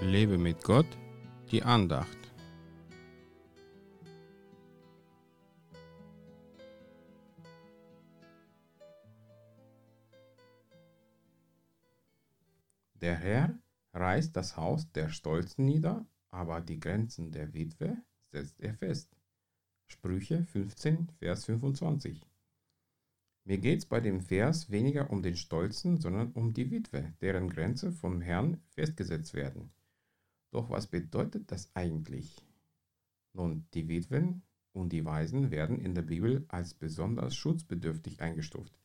Lebe mit Gott, die Andacht. Der Herr reißt das Haus der Stolzen nieder, aber die Grenzen der Witwe setzt er fest. Sprüche 15, Vers 25. Mir geht es bei dem Vers weniger um den Stolzen, sondern um die Witwe, deren Grenze vom Herrn festgesetzt werden. Doch was bedeutet das eigentlich? Nun, die Witwen und die Waisen werden in der Bibel als besonders schutzbedürftig eingestuft.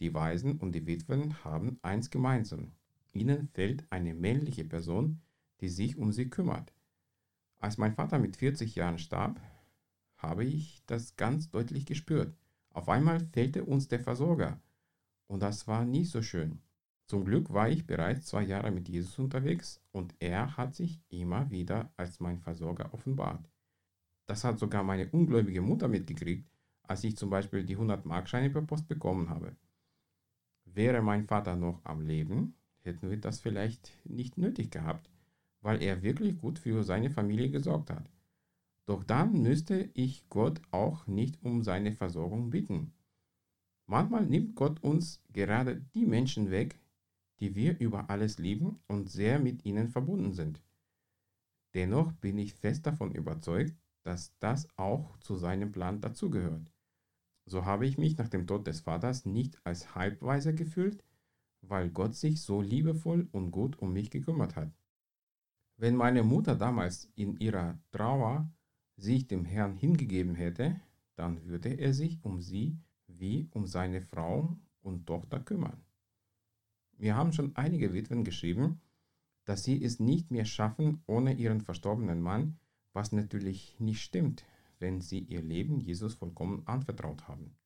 Die Waisen und die Witwen haben eins gemeinsam. Ihnen fehlt eine männliche Person, die sich um sie kümmert. Als mein Vater mit 40 Jahren starb, habe ich das ganz deutlich gespürt. Auf einmal fehlte uns der Versorger. Und das war nie so schön. Zum Glück war ich bereits zwei Jahre mit Jesus unterwegs und er hat sich immer wieder als mein Versorger offenbart. Das hat sogar meine ungläubige Mutter mitgekriegt, als ich zum Beispiel die 100-Markscheine per Post bekommen habe. Wäre mein Vater noch am Leben, hätten wir das vielleicht nicht nötig gehabt, weil er wirklich gut für seine Familie gesorgt hat. Doch dann müsste ich Gott auch nicht um seine Versorgung bitten. Manchmal nimmt Gott uns gerade die Menschen weg, die wir über alles lieben und sehr mit ihnen verbunden sind. Dennoch bin ich fest davon überzeugt, dass das auch zu seinem Plan dazugehört. So habe ich mich nach dem Tod des Vaters nicht als Halbweiser gefühlt, weil Gott sich so liebevoll und gut um mich gekümmert hat. Wenn meine Mutter damals in ihrer Trauer sich dem Herrn hingegeben hätte, dann würde er sich um sie wie um seine Frau und Tochter kümmern. Wir haben schon einige Witwen geschrieben, dass sie es nicht mehr schaffen ohne ihren verstorbenen Mann, was natürlich nicht stimmt, wenn sie ihr Leben Jesus vollkommen anvertraut haben.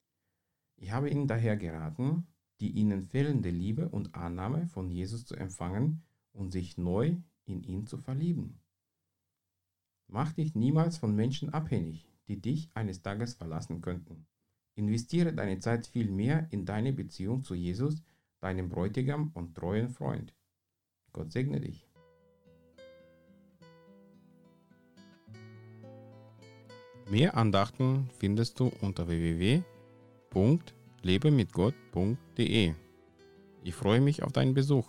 Ich habe ihnen daher geraten, die ihnen fehlende Liebe und Annahme von Jesus zu empfangen und sich neu in ihn zu verlieben. Mach dich niemals von Menschen abhängig, die dich eines Tages verlassen könnten. Investiere deine Zeit viel mehr in deine Beziehung zu Jesus, deinem Bräutigam und treuen Freund. Gott segne dich. Mehr Andachten findest du unter www.lebemitgott.de. Ich freue mich auf deinen Besuch.